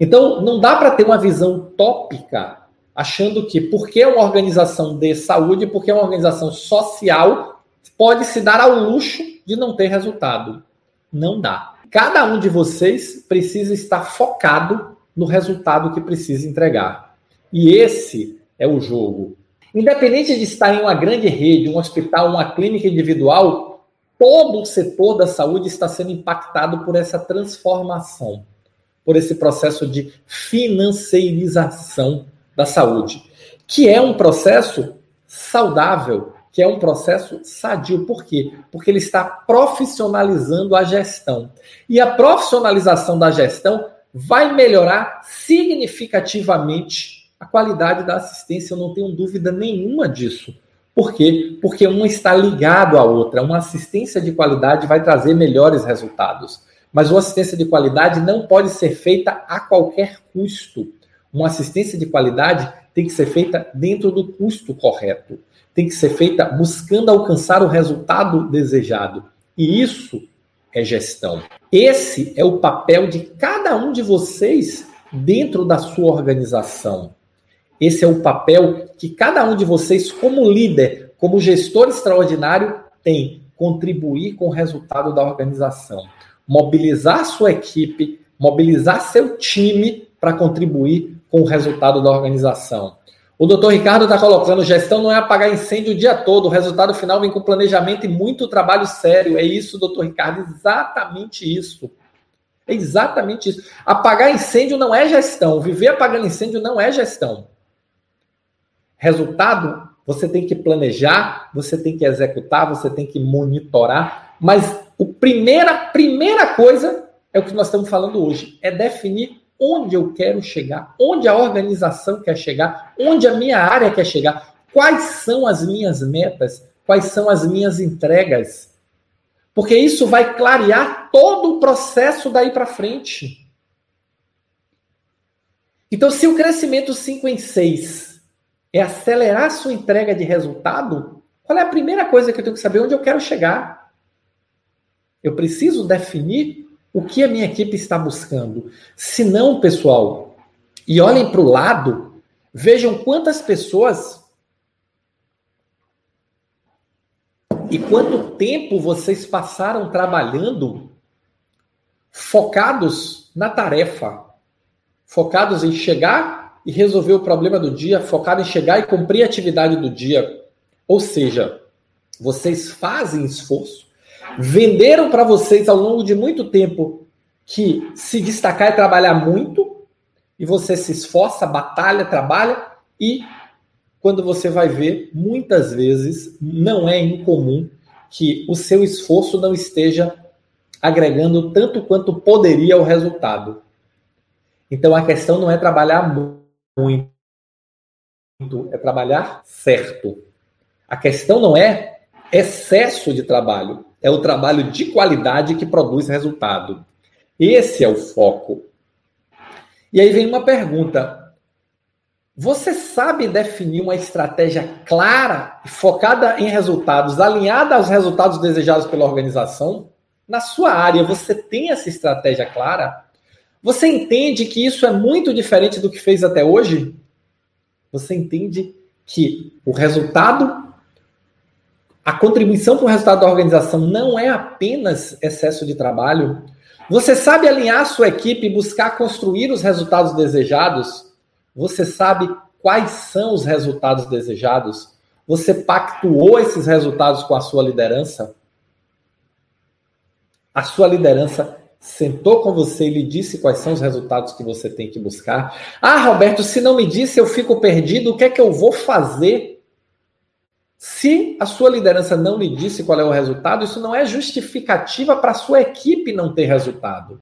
Então, não dá para ter uma visão tópica achando que porque é uma organização de saúde, porque é uma organização social, pode se dar ao luxo de não ter resultado. Não dá. Cada um de vocês precisa estar focado no resultado que precisa entregar. E esse é o jogo. Independente de estar em uma grande rede, um hospital, uma clínica individual, todo o setor da saúde está sendo impactado por essa transformação, por esse processo de financeirização da saúde, que é um processo saudável, que é um processo sadio. Por quê? Porque ele está profissionalizando a gestão. E a profissionalização da gestão vai melhorar significativamente a qualidade da assistência, eu não tenho dúvida nenhuma disso. Por quê? Porque uma está ligado à outra. Uma assistência de qualidade vai trazer melhores resultados. Mas uma assistência de qualidade não pode ser feita a qualquer custo. Uma assistência de qualidade tem que ser feita dentro do custo correto. Tem que ser feita buscando alcançar o resultado desejado. E isso é gestão. Esse é o papel de cada um de vocês dentro da sua organização. Esse é o papel que cada um de vocês, como líder, como gestor extraordinário, tem contribuir com o resultado da organização. Mobilizar sua equipe, mobilizar seu time para contribuir com o resultado da organização. O doutor Ricardo está colocando: gestão não é apagar incêndio o dia todo, o resultado final vem com planejamento e muito trabalho sério. É isso, doutor Ricardo, exatamente isso. É exatamente isso. Apagar incêndio não é gestão. Viver apagando incêndio não é gestão. Resultado, você tem que planejar, você tem que executar, você tem que monitorar. Mas a primeira, primeira coisa é o que nós estamos falando hoje: é definir onde eu quero chegar, onde a organização quer chegar, onde a minha área quer chegar, quais são as minhas metas, quais são as minhas entregas. Porque isso vai clarear todo o processo daí para frente. Então, se o crescimento 5 em 6 é acelerar sua entrega de resultado, qual é a primeira coisa que eu tenho que saber onde eu quero chegar? Eu preciso definir o que a minha equipe está buscando. Se não, pessoal, e olhem para o lado, vejam quantas pessoas e quanto tempo vocês passaram trabalhando focados na tarefa, focados em chegar e resolver o problema do dia, focado em chegar e cumprir a atividade do dia. Ou seja, vocês fazem esforço, venderam para vocês ao longo de muito tempo que se destacar é trabalhar muito, e você se esforça, batalha, trabalha, e quando você vai ver, muitas vezes não é incomum que o seu esforço não esteja agregando tanto quanto poderia ao resultado. Então a questão não é trabalhar muito, é trabalhar certo. A questão não é excesso de trabalho, é o trabalho de qualidade que produz resultado. Esse é o foco. E aí vem uma pergunta: você sabe definir uma estratégia clara focada em resultados, alinhada aos resultados desejados pela organização? Na sua área, você tem essa estratégia clara? Você entende que isso é muito diferente do que fez até hoje? Você entende que o resultado a contribuição para o resultado da organização não é apenas excesso de trabalho. Você sabe alinhar a sua equipe e buscar construir os resultados desejados? Você sabe quais são os resultados desejados? Você pactuou esses resultados com a sua liderança? A sua liderança sentou com você e lhe disse quais são os resultados que você tem que buscar? Ah, Roberto, se não me disse, eu fico perdido. O que é que eu vou fazer? Se a sua liderança não lhe disse qual é o resultado, isso não é justificativa para a sua equipe não ter resultado.